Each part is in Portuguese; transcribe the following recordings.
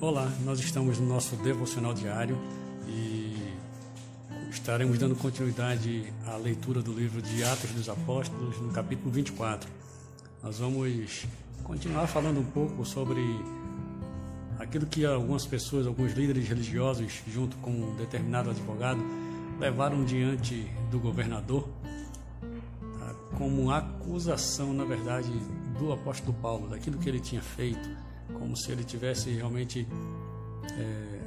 Olá, nós estamos no nosso devocional diário e estaremos dando continuidade à leitura do livro de Atos dos Apóstolos, no capítulo 24. Nós vamos continuar falando um pouco sobre aquilo que algumas pessoas, alguns líderes religiosos, junto com um determinado advogado, levaram diante do governador tá, como acusação, na verdade, do apóstolo Paulo, daquilo que ele tinha feito como se ele tivesse realmente é,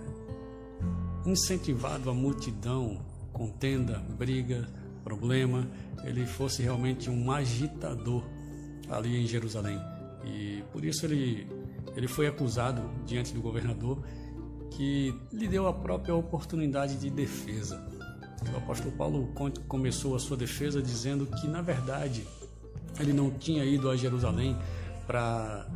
incentivado a multidão, contenda, briga, problema, ele fosse realmente um agitador ali em Jerusalém. E por isso ele, ele foi acusado diante do governador, que lhe deu a própria oportunidade de defesa. O apóstolo Paulo começou a sua defesa dizendo que, na verdade, ele não tinha ido a Jerusalém para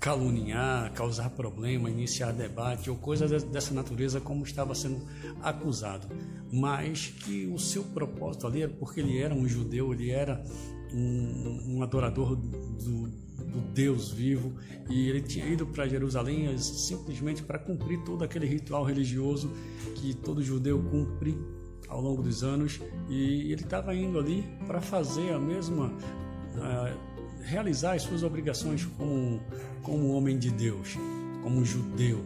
caluniar, causar problema, iniciar debate ou coisas dessa natureza como estava sendo acusado, mas que o seu propósito ali era porque ele era um judeu, ele era um, um adorador do, do, Deus vivo e ele tinha ido para Jerusalém simplesmente para cumprir todo aquele ritual religioso que todo judeu cumpre ao longo dos anos e ele estava indo ali para fazer a mesma realizar as suas obrigações como, como homem de Deus, como judeu.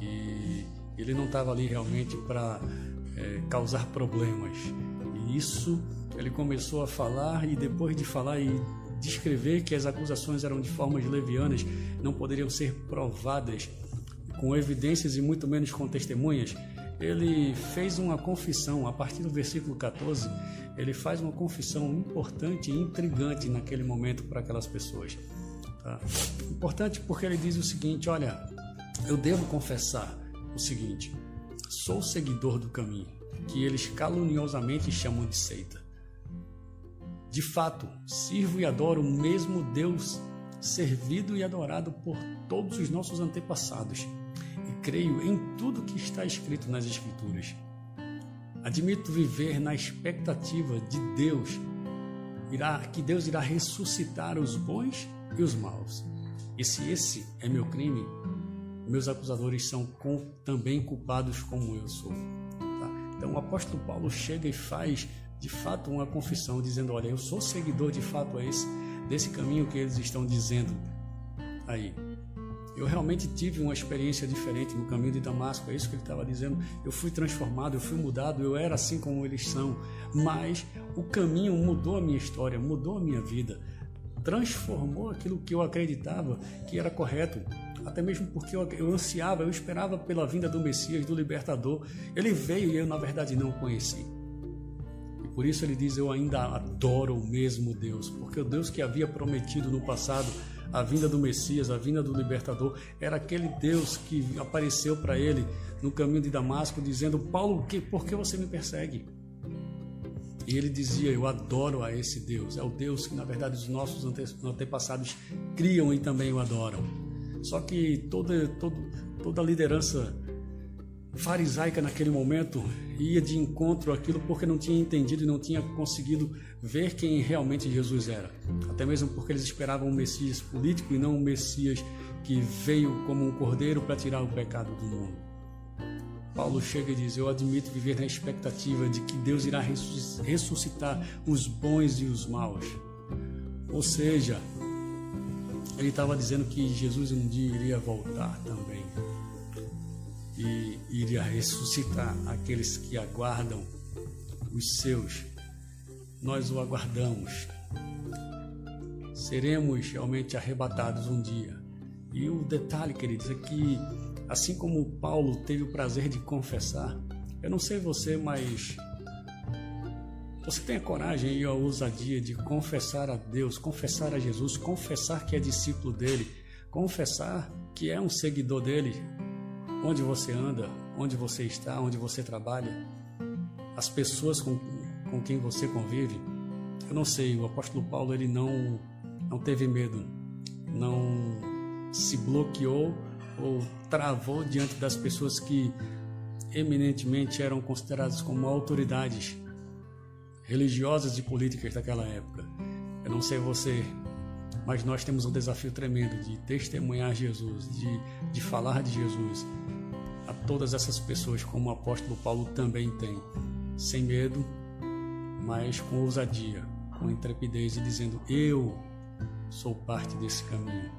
E ele não estava ali realmente para é, causar problemas. E isso ele começou a falar, e depois de falar e descrever que as acusações eram de formas levianas, não poderiam ser provadas com evidências e muito menos com testemunhas, ele fez uma confissão, a partir do versículo 14, ele faz uma confissão importante e intrigante naquele momento para aquelas pessoas. Tá? Importante porque ele diz o seguinte: olha, eu devo confessar o seguinte, sou seguidor do caminho, que eles caluniosamente chamam de seita. De fato, sirvo e adoro o mesmo Deus servido e adorado por todos os nossos antepassados creio em tudo que está escrito nas Escrituras. Admito viver na expectativa de Deus, irá, que Deus irá ressuscitar os bons e os maus. E se esse é meu crime, meus acusadores são com, também culpados como eu sou. Tá? Então o apóstolo Paulo chega e faz de fato uma confissão, dizendo: Olha, eu sou seguidor de fato a esse, desse caminho que eles estão dizendo aí. Eu realmente tive uma experiência diferente no caminho de Damasco, é isso que ele estava dizendo. Eu fui transformado, eu fui mudado, eu era assim como eles são, mas o caminho mudou a minha história, mudou a minha vida, transformou aquilo que eu acreditava que era correto, até mesmo porque eu, eu ansiava, eu esperava pela vinda do Messias, do Libertador. Ele veio e eu, na verdade, não o conheci. Por isso ele diz: Eu ainda adoro o mesmo Deus, porque o Deus que havia prometido no passado a vinda do Messias, a vinda do libertador, era aquele Deus que apareceu para ele no caminho de Damasco, dizendo: Paulo, que, por que você me persegue? E ele dizia: Eu adoro a esse Deus. É o Deus que, na verdade, os nossos antepassados criam e também o adoram. Só que toda, toda, toda a liderança farisaica naquele momento ia de encontro àquilo porque não tinha entendido e não tinha conseguido ver quem realmente Jesus era. Até mesmo porque eles esperavam um Messias político e não um Messias que veio como um cordeiro para tirar o pecado do mundo. Paulo chega e diz: Eu admito viver na expectativa de que Deus irá ressuscitar os bons e os maus. Ou seja, ele estava dizendo que Jesus um dia iria voltar também e iria ressuscitar aqueles que aguardam os seus. Nós o aguardamos. Seremos realmente arrebatados um dia. E o detalhe, queridos, é que assim como Paulo teve o prazer de confessar, eu não sei você, mas você tem a coragem e a ousadia de confessar a Deus, confessar a Jesus, confessar que é discípulo dele, confessar que é um seguidor dele, onde você anda, onde você está, onde você trabalha, as pessoas com, com quem você convive. Eu não sei, o apóstolo Paulo ele não não teve medo, não se bloqueou ou travou diante das pessoas que eminentemente eram consideradas como autoridades religiosas e políticas daquela época. Eu não sei você, mas nós temos um desafio tremendo de testemunhar Jesus, de, de falar de Jesus todas essas pessoas, como o apóstolo Paulo também tem, sem medo, mas com ousadia, com intrepidez e dizendo: Eu sou parte desse caminho.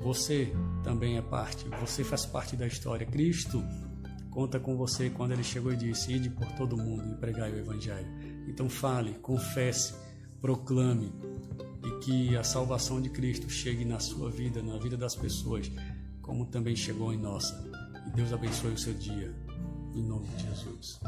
Você também é parte, você faz parte da história. Cristo conta com você quando ele chegou e disse: Ide por todo mundo e pregai o Evangelho. Então fale, confesse, proclame e que a salvação de Cristo chegue na sua vida, na vida das pessoas, como também chegou em nossa. Deus abençoe o seu dia, em nome de Jesus.